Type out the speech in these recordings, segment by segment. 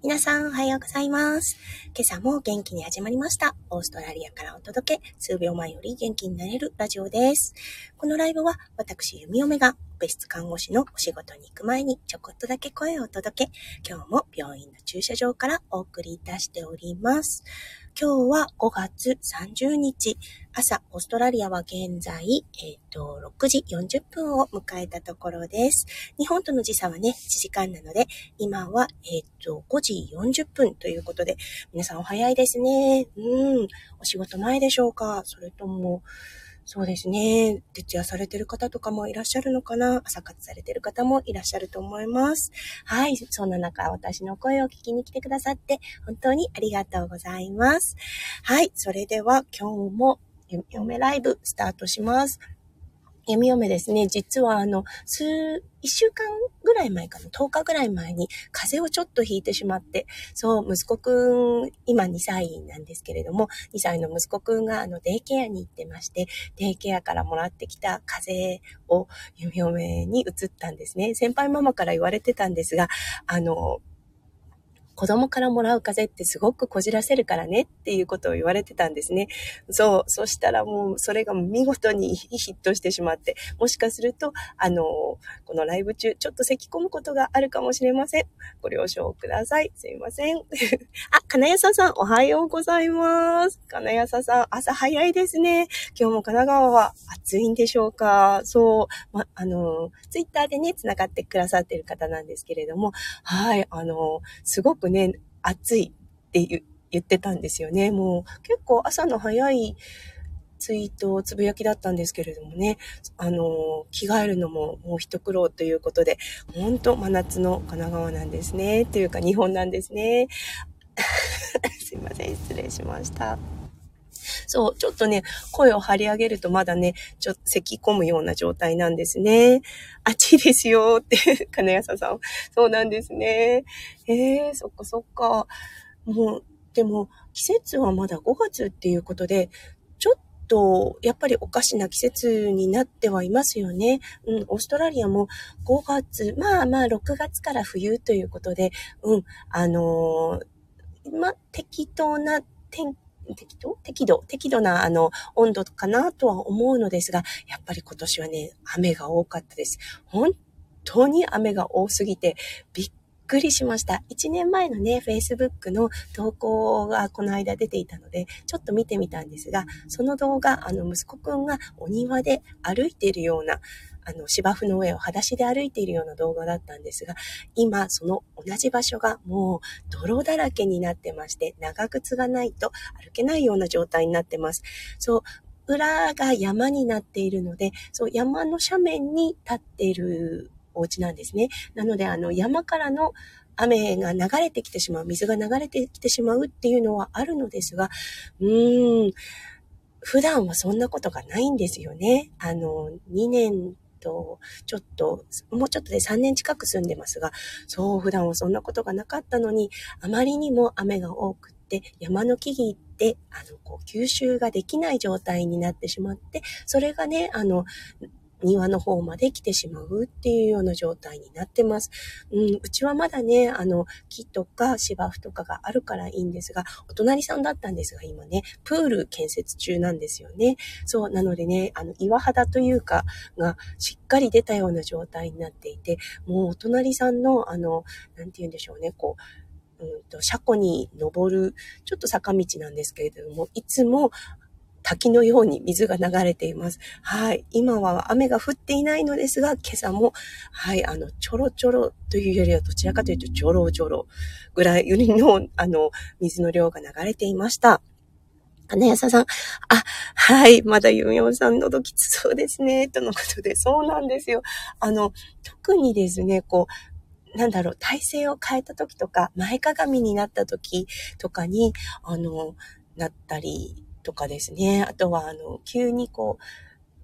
皆さんおはようございます。今朝も元気に始まりました。オーストラリアからお届け、数秒前より元気になれるラジオです。このライブは私、弓嫁が別室看護師のお仕事に行く前にちょこっとだけ声をお届け、今日も病院の駐車場からお送りいたしております。今日は5月30日、朝、オーストラリアは現在、えっ、ー、と、6時40分を迎えたところです。日本との時差はね、1時間なので、今は、えっ、ー、と、5時40分ということで、皆さんお早いですね。うん、お仕事前でしょうか？それとも、そうですね。徹夜されてる方とかもいらっしゃるのかな朝活されてる方もいらっしゃると思います。はい。そんな中、私の声を聞きに来てくださって、本当にありがとうございます。はい。それでは、今日も、嫁ライブスタートします。弓嫁ですね、実はあの、数、一週間ぐらい前かな、10日ぐらい前に風邪をちょっとひいてしまって、そう、息子くん、今2歳なんですけれども、2歳の息子くんがあの、デイケアに行ってまして、デイケアからもらってきた風邪を弓嫁に移ったんですね。先輩ママから言われてたんですが、あの、子供からもらう風ってすごくこじらせるからねっていうことを言われてたんですね。そう。そしたらもうそれが見事にヒットしてしまって、もしかすると、あの、このライブ中、ちょっと咳込むことがあるかもしれません。ご了承ください。すいません。あ、金谷さん、おはようございます。金谷さん、朝早いですね。今日も神奈川は暑いんでしょうか？そう。ま、あの、ツイッターでね、繋がってくださってる方なんですけれども、はい、あの、すごくね、暑いって言ってたんですよね。もう結構朝の早いツイート、つぶやきだったんですけれどもね、あの、着替えるのももう一苦労ということで、本当真夏の神奈川なんですね。というか日本なんですね。すいません、失礼しました。そう、ちょっとね、声を張り上げるとまだね、ちょっと咳込むような状態なんですね。あっちですよって、金谷さん。そうなんですね。えー、そっかそっか。もう、でも、季節はまだ5月っていうことで、ちょっと、やっぱりおかしな季節になってはいますよね。うん、オーストラリアも5月、まあまあ6月から冬ということで、うん、あのー、ま、適当な天気適度適度？適度な、あの、温度かなとは思うのですが、やっぱり今年はね、雨が多かったです。本当に雨が多すぎて、びっくりしました。1年前のね、Facebook の投稿がこの間出ていたので、ちょっと見てみたんですが、その動画、あの、息子くんがお庭で歩いているような、あの、芝生の上を裸足で歩いているような動画だったんですが、今、その同じ場所がもう泥だらけになってまして、長靴がないと歩けないような状態になってます。そう、裏が山になっているので、そう、山の斜面に立っているお家なんですね。なので、あの、山からの雨が流れてきてしまう、水が流れてきてしまうっていうのはあるのですが、うーん、普段はそんなことがないんですよね。あの、2年と、ちょっと、もうちょっとで3年近く住んでますが、そう、普段はそんなことがなかったのに、あまりにも雨が多くって、山の木々って、あの、こう、吸収ができない状態になってしまって、それがね、あの、庭の方まで来てしまうっていうような状態になってます。うん、うちはまだね、あの、木とか芝生とかがあるからいいんですが、お隣さんだったんですが、今ね、プール建設中なんですよね。そう、なのでね、あの、岩肌というか、がしっかり出たような状態になっていて、もうお隣さんの、あの、なんて言うんでしょうね、こう、うんと、車庫に登る、ちょっと坂道なんですけれども、いつも、滝のように水が流れています。はい。今は雨が降っていないのですが、今朝も、はい、あの、ちょろちょろというよりはどちらかというと、ジョロジョロぐらいの、あの、水の量が流れていました。金谷さん、あ、はい、まだユンヨンさん喉きつそうですね、とのことで、そうなんですよ。あの、特にですね、こう、なんだろう、体勢を変えた時とか、前かがみになった時とかに、あの、なったりとかですね。あとは、あの、急にこ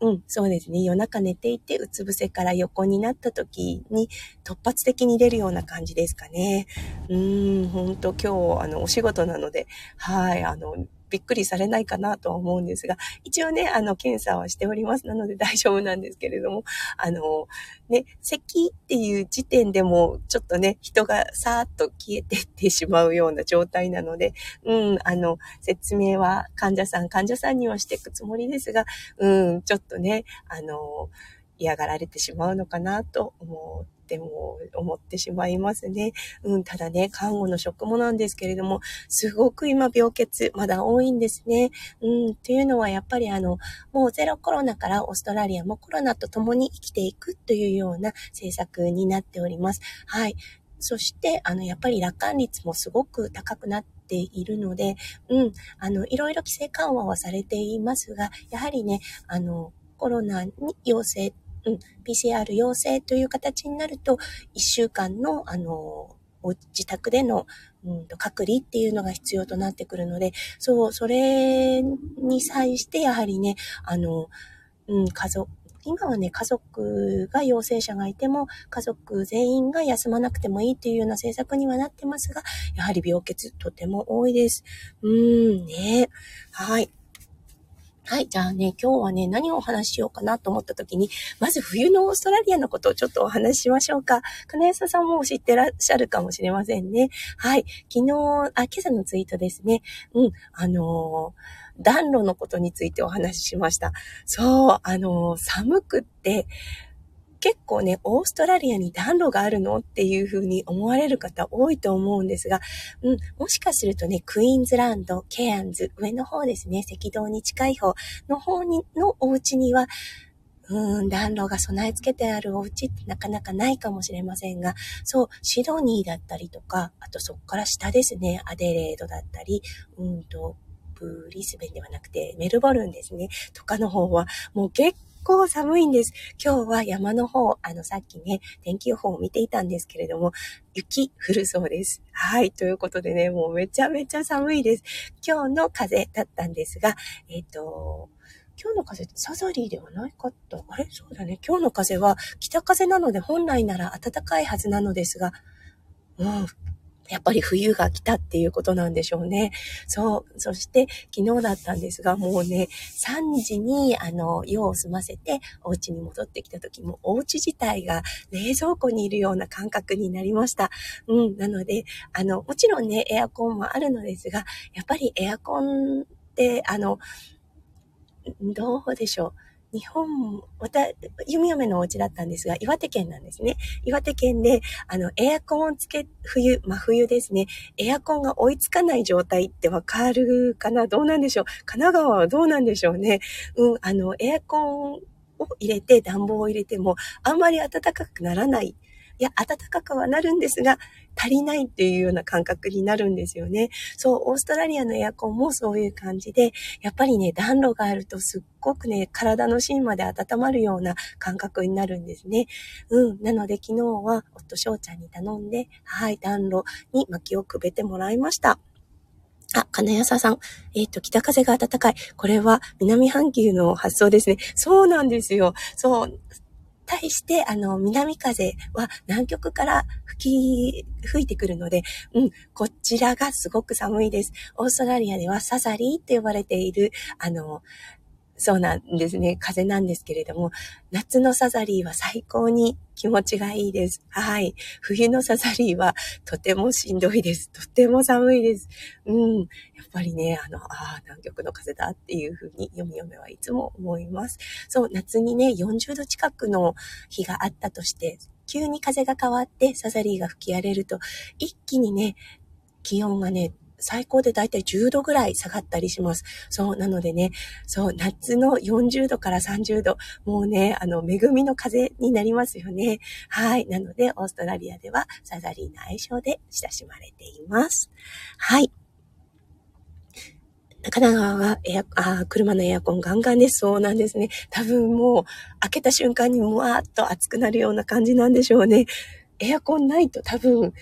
う、うん、そうですね。夜中寝ていて、うつ伏せから横になった時に、突発的に出るような感じですかね。うーん、ほんと今日、あの、お仕事なので、はい、あの、びっくりされないかなとは思うんですが、一応ね、あの、検査はしております。なので 大丈夫なんですけれども、あの、ね、咳っていう時点でも、ちょっとね、人がさーっと消えてってしまうような状態なので、うん、あの、説明は患者さん、患者さんにはしていくつもりですが、うん、ちょっとね、あの、嫌がられてしまうのかなと思っても、思ってしまいますね。うん、ただね、看護の職もなんですけれども、すごく今病欠まだ多いんですね。うん、というのはやっぱりあの、もうゼロコロナからオーストラリアもコロナと共に生きていくというような政策になっております。はい。そして、あの、やっぱり楽観率もすごく高くなっているので、うん、あの、いろいろ規制緩和はされていますが、やはりね、あの、コロナに陽性うん、PCR 陽性という形になると、1週間の、あの、自宅での、うん、と隔離っていうのが必要となってくるので、そう、それに際してやはりね、あの、うん、家族、今はね、家族が陽性者がいても、家族全員が休まなくてもいいっていうような政策にはなってますが、やはり病欠とても多いです。うーん、ね。はい。はい。じゃあね、今日はね、何をお話ししようかなと思った時に、まず冬のオーストラリアのことをちょっとお話ししましょうか。金安さんも知ってらっしゃるかもしれませんね。はい。昨日、あ、今朝のツイートですね。うん。あのー、暖炉のことについてお話ししました。そう、あのー、寒くって、結構ね、オーストラリアに暖炉があるのっていう風に思われる方多いと思うんですが、うん、もしかするとね、クイーンズランド、ケアンズ、上の方ですね、赤道に近い方の方に、のお家には、うん、暖炉が備え付けてあるお家ってなかなかないかもしれませんが、そう、シドニーだったりとか、あとそこから下ですね、アデレードだったり、うんと、ブリスベンではなくて、メルボルンですね、とかの方は、もう結構寒いんです。今日は山の方、あの、さっきね、天気予報を見ていたんですけれども、雪降るそうです。はい。ということでね、もうめちゃめちゃ寒いです。今日の風だったんですが、えっ、ー、と、今日の風ってサザリーではないかった？あれ？そうだね。今日の風は北風なので本来なら暖かいはずなのですが、うん、やっぱり冬が来たっていうことなんでしょうね。そう。そして昨日だったんですが、もうね、3時にあの、用を済ませてお家に戻ってきた時も、お家自体が冷蔵庫にいるような感覚になりました。うん。なので、あの、もちろんね、エアコンもあるのですが、やっぱりエアコンって、あの、どうでしょう。日本、また、弓嫁のお家だったんですが、岩手県なんですね。岩手県で、あの、エアコンをつけ、冬、真冬ですね。エアコンが追いつかない状態ってわかるかな？どうなんでしょう？神奈川はどうなんでしょうね？うん、あの、エアコンを入れて、暖房を入れても、あんまり暖かくならない。いや、暖かくはなるんですが、足りないっていうような感覚になるんですよね。そう、オーストラリアのエアコンもそういう感じで、やっぱりね、暖炉があるとすっごくね、体の芯まで温まるような感覚になるんですね。うん。なので昨日は夫翔ちゃんに頼んで、はい、暖炉に薪をくべてもらいました。あ、金谷さん。えっ、ー、と、北風が暖かい。これは南半球の発想ですね。そうなんですよ。そう。対して、あの、南風は南極から吹き、吹いてくるので、うん、こちらがすごく寒いです。オーストラリアではサザリーって呼ばれている、あの、そうなんですね。風なんですけれども、夏のサザリーは最高に気持ちがいいです。はい。冬のサザリーはとてもしんどいです。とても寒いです。うん。やっぱりね、あの、ああ、南極の風だっていうふうに読み読めはいつも思います。そう、夏にね、40度近くの日があったとして、急に風が変わってサザリーが吹き荒れると、一気にね、気温がね、最高でだいたい10度ぐらい下がったりします。そう、なのでね、そう、夏の40度から30度、もうね、あの、恵みの風になりますよね。はい。なので、オーストラリアではサザリーの愛称で親しまれています。はい。神奈川はエア、あ車のエアコンガンガンです。そうなんですね。多分もう、開けた瞬間にもわーっと熱くなるような感じなんでしょうね。エアコンないと多分、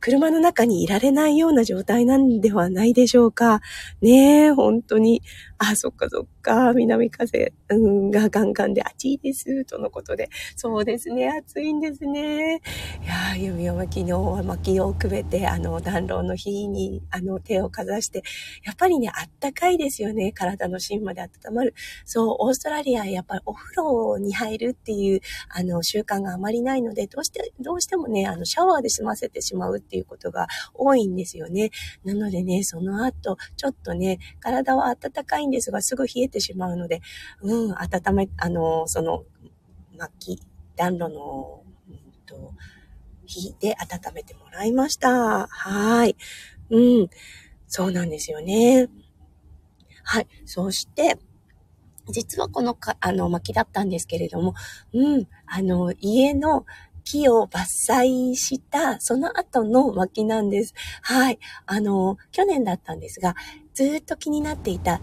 車の中にいられないような状態なんではないでしょうか。ねえ、本当に。あ、そっかそっか、南風、がガンガンで暑いです、とのことで。そうですね、暑いんですね。いやー、弓を昨日は薪をくべて、あの、暖炉の火に、あの、手をかざして、やっぱりね、あったかいですよね。体の芯まで温まる。そう、オーストラリア、やっぱりお風呂に入るっていう、あの、習慣があまりないので、どうして、どうしてもね、あの、シャワーで済ませてしまうっていうことが多いんですよね。なのでね、その後、ちょっとね、体は温かいんですが、すぐ冷えてしまうので、うん、温め、あの、その、薪、暖炉の、うんと、火で温めてもらいました。はい。うん。そうなんですよね。はい。そして、実はこのか、あの、薪だったんですけれども、うん、あの、家の木を伐採した、その後の薪なんです。はい。あの、去年だったんですが、ずっと気になっていた、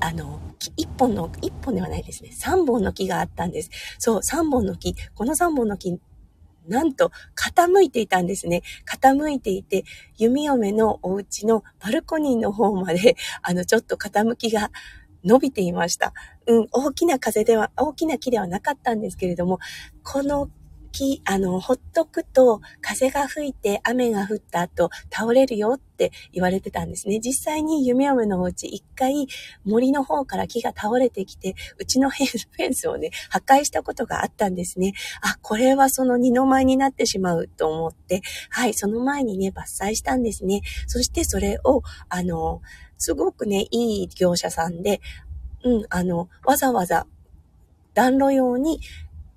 あの、一本の、一本ではないですね。三本の木があったんです。そう、三本の木。この三本の木、なんと傾いていたんですね。傾いていて、弓嫁のお家のバルコニーの方まで、あの、ちょっと傾きが伸びていました。うん、大きな風では、大きな木ではなかったんですけれども、この木、あの、ほっとくと風が吹いて雨が降った後倒れるよって言われてたんですね。実際に夢嫁のお家一回森の方から木が倒れてきて、うちのフェンスをね、破壊したことがあったんですね。あ、これはその二の舞になってしまうと思って、はい、その前にね、伐採したんですね。そしてそれを、あの、すごくね、いい業者さんで、うん、あの、わざわざ暖炉用に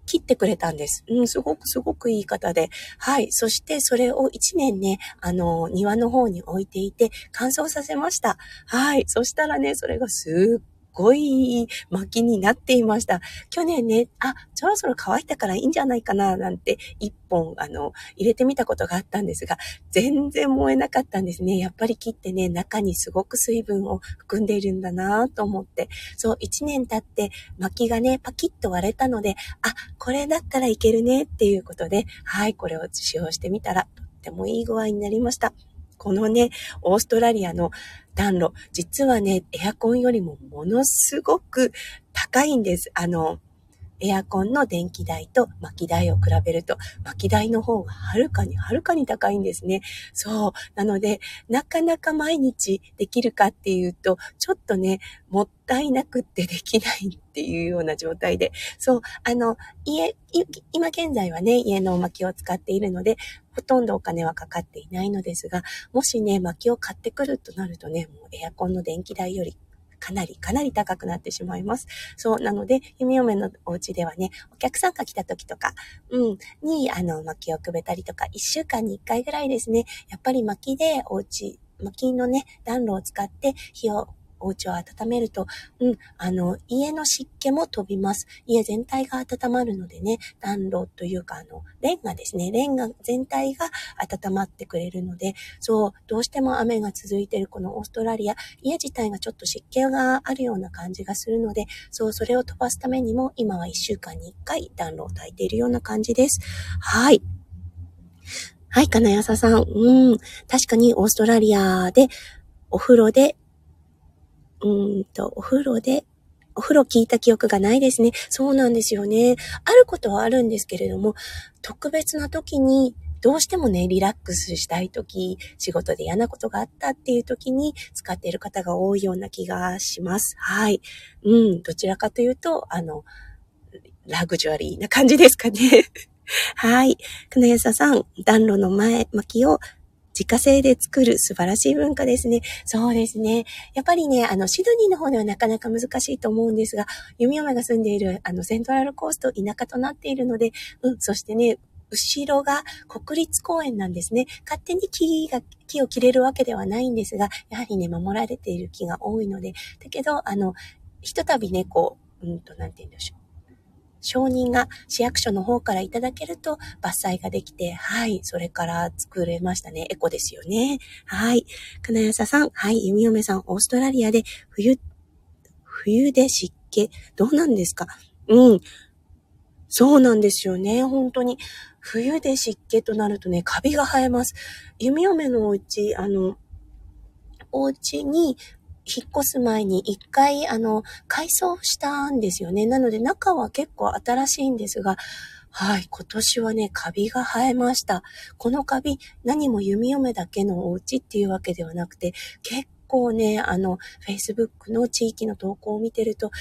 切ってくれたんです。うん、すごくすごくいい方で。はい。そしてそれを1年ね、あの、庭の方に置いていて乾燥させました。はい。そしたらね、それがすっごい薪になっていました。去年ね、あ、そろそろ乾いたからいいんじゃないかな、なんて一本、あの、入れてみたことがあったんですが、全然燃えなかったんですね。やっぱり木ってね、中にすごく水分を含んでいるんだなと思って。そう、一年経って薪がね、パキッと割れたので、あ、これだったらいけるねっていうことで、はい、これを使用してみたら、とってもいい具合になりました。このね、オーストラリアの暖炉、実はね、エアコンよりもものすごく高いんです。あの、エアコンの電気代と薪代を比べると、薪代の方がはるかにはるかに高いんですね。そう。なので、なかなか毎日できるかっていうと、ちょっとね、もったいなくってできないっていうような状態で。そう。あの、家、今現在はね、家の薪を使っているので、ほとんどお金はかかっていないのですが、もしね、薪を買ってくるとなるとね、もうエアコンの電気代よりかなりかなり高くなってしまいます。そう、なので、弓嫁のお家ではね、お客さんが来た時とか、うん、に、あの、薪をくべたりとか、一週間に一回ぐらいですね、やっぱり薪でお家、薪のね、暖炉を使って火をお家を温めると、うん、あの、家の湿気も飛びます。家全体が温まるのでね、暖炉というか、あの、レンガですね。レンガ全体が温まってくれるので、そう、どうしても雨が続いているこのオーストラリア、家自体がちょっと湿気があるような感じがするので、そう、それを飛ばすためにも、今は1週間に1回暖炉を焚いているような感じです。はい。はい、金谷さん。うん。確かにオーストラリアでお風呂でうんと、お風呂で、お風呂聞いた記憶がないですね。そうなんですよね。あることはあるんですけれども、特別な時に、どうしてもね、リラックスしたい時、仕事で嫌なことがあったっていう時に使っている方が多いような気がします。はい。うん、どちらかというと、あの、ラグジュアリーな感じですかね。はい。くなささん、暖炉の前巻きを自家製で作る素晴らしい文化ですね。そうですね。やっぱりね、あの、シドニーの方ではなかなか難しいと思うんですが、弓嫁が住んでいる、あの、セントラルコースト田舎となっているので、うん、そしてね、後ろが国立公園なんですね。勝手に木が、木を切れるわけではないんですが、やはりね、守られている木が多いので、だけど、あの、ひとたびね、こう、うんと、なんて言うんでしょう。承認が市役所の方からいただけると伐採ができて、はい、それから作れましたね。エコですよね。はい。金谷さん、はい、弓嫁さん、オーストラリアで冬、冬で湿気、どうなんですか？うん。そうなんですよね。本当に。冬で湿気となるとね、カビが生えます。弓嫁のお家、あの、お家に引っ越す前に一回、あの、改装したんですよね。なので中は結構新しいんですが、はい、今年はね、カビが生えました。このカビ、何も弓嫁だけのお家っていうわけではなくて、結構ね、あの、Facebook の地域の投稿を見てると、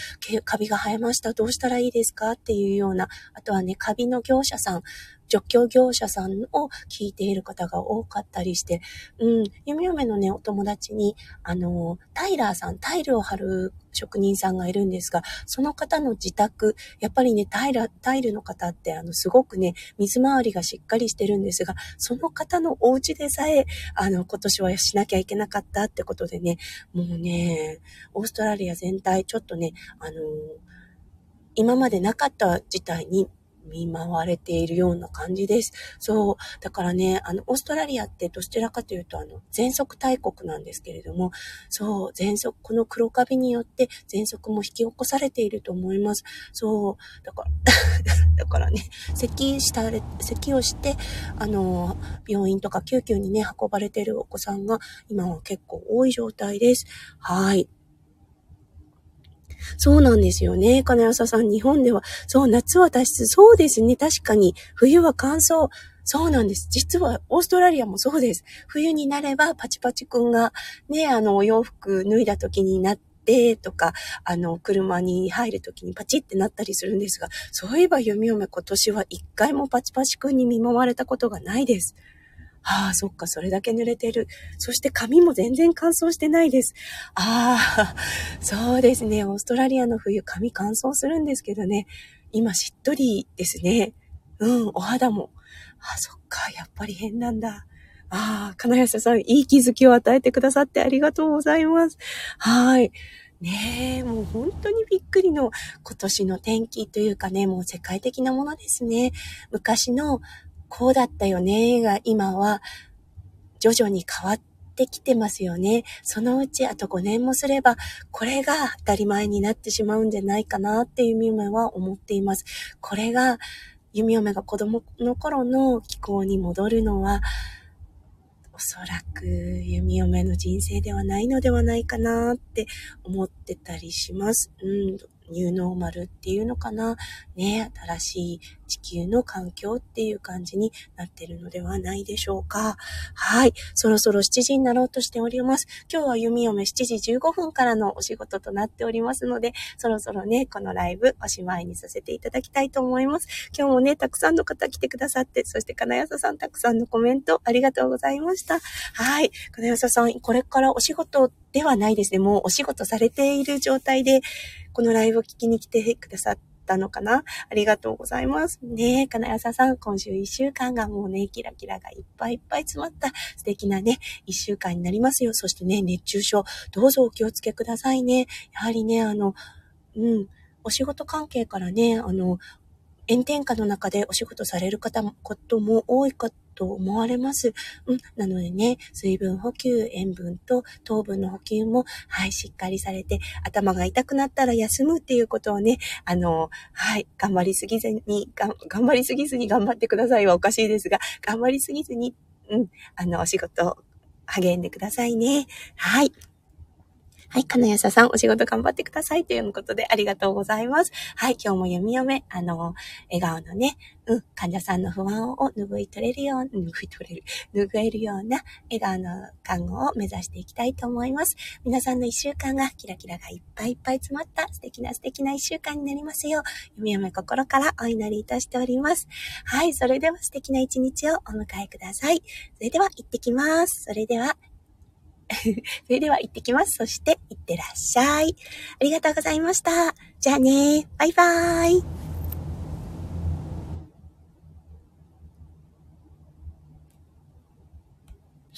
カビが生えました。どうしたらいいですか？っていうような、あとはね、カビの業者さん、除去業者さんを聞いている方が多かったりして、うん、弓嫁のね、お友達に、あの、タイラーさん、タイルを貼る職人さんがいるんですが、その方の自宅、やっぱりね、タイル、タイルの方って、あの、すごくね、水回りがしっかりしてるんですが、その方のお家でさえ、あの、今年はしなきゃいけなかったってことでね、もうね、オーストラリア全体、ちょっとね、あの、今までなかった事態に見舞われているような感じです。そう。だからね、あの、オーストラリアってどちらかというと、あの、喘息大国なんですけれども、そう、喘息、この黒カビによって喘息も引き起こされていると思います。そう。だから、だからね、咳した、咳をして、あの、病院とか救急にね、運ばれているお子さんが今は結構多い状態です。はい。そうなんですよね。金谷さん、日本では、そう、夏は多湿。そうですね。確かに。冬は乾燥。そうなんです。実は、オーストラリアもそうです。冬になれば、パチパチくんが、ね、あの、お洋服脱いだ時になって、とか、あの、車に入る時にパチってなったりするんですが、そういえば読み読め今年は一回もパチパチくんに見舞われたことがないです。ああ、そっか、それだけ濡れてる。そして髪も全然乾燥してないです。ああ、そうですね。オーストラリアの冬、髪乾燥するんですけどね。今、しっとりですね。うん、お肌も。ああ、そっか、やっぱり変なんだ。ああ、金谷さん、いい気づきを与えてくださってありがとうございます。はい。ねえ、もう本当にびっくりの今年の天気というかね、もう世界的なものですね。昔のこうだったよねが今は徐々に変わってきてますよね。そのうちあと5年もすれば、これが当たり前になってしまうんじゃないかなって弓嫁は思っています。これが、弓嫁が子供の頃の気候に戻るのは、おそらく弓嫁の人生ではないのではないかなって思ってたりします。うん、ニューノーマルっていうのかな。ね、新しい地球の環境っていう感じになってるのではないでしょうか。はい。そろそろ7時になろうとしております。今日は弓嫁7時15分からのお仕事となっておりますので、そろそろね、このライブおしまいにさせていただきたいと思います。今日もね、たくさんの方来てくださって、そして金谷さんたくさんのコメントありがとうございました。はい。金谷さん、これからお仕事ではないですね。もうお仕事されている状態で、このライブを聞きに来てくださってったのかな？ありがとうございます。ねえ、金谷さん、今週一週間がもうね、キラキラがいっぱいいっぱい詰まった素敵なね、一週間になりますよ。そしてね、熱中症、どうぞお気をつけくださいね。やはりね、あの、うん、お仕事関係からね、あの、炎天下の中でお仕事される方も、ことも多いかと思われます。うん。なのでね、水分補給、塩分と糖分の補給も、はい、しっかりされて、頭が痛くなったら休むっていうことをね、あの、はい、頑張りすぎずに、頑張りすぎずに頑張ってくださいはおかしいですが、頑張りすぎずに、うん、あの、お仕事、励んでくださいね。はい。はい、金谷さん、お仕事頑張ってくださいということでありがとうございます。はい、今日も読み読め、あの、笑顔のね、うん、患者さんの不安を拭い取れるよう、拭い取れる、拭えるような笑顔の看護を目指していきたいと思います。皆さんの一週間がキラキラがいっぱいいっぱい詰まった素敵な素敵な一週間になりますよう、読み読め心からお祈りいたしております。はい、それでは素敵な一日をお迎えください。それでは行ってきます。それでは、それでは行ってきます。そして、行ってらっしゃい。ありがとうございました。じゃあねバイバーイ。